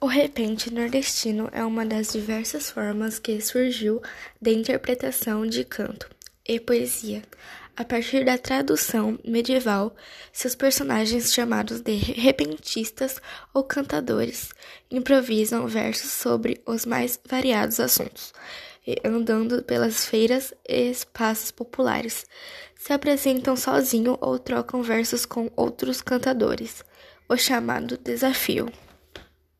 O repente nordestino é uma das diversas formas que surgiu da interpretação de canto e poesia. A partir da tradução medieval, seus personagens, chamados de repentistas ou cantadores, improvisam versos sobre os mais variados assuntos, e andando pelas feiras e espaços populares, se apresentam sozinho ou trocam versos com outros cantadores, o chamado desafio.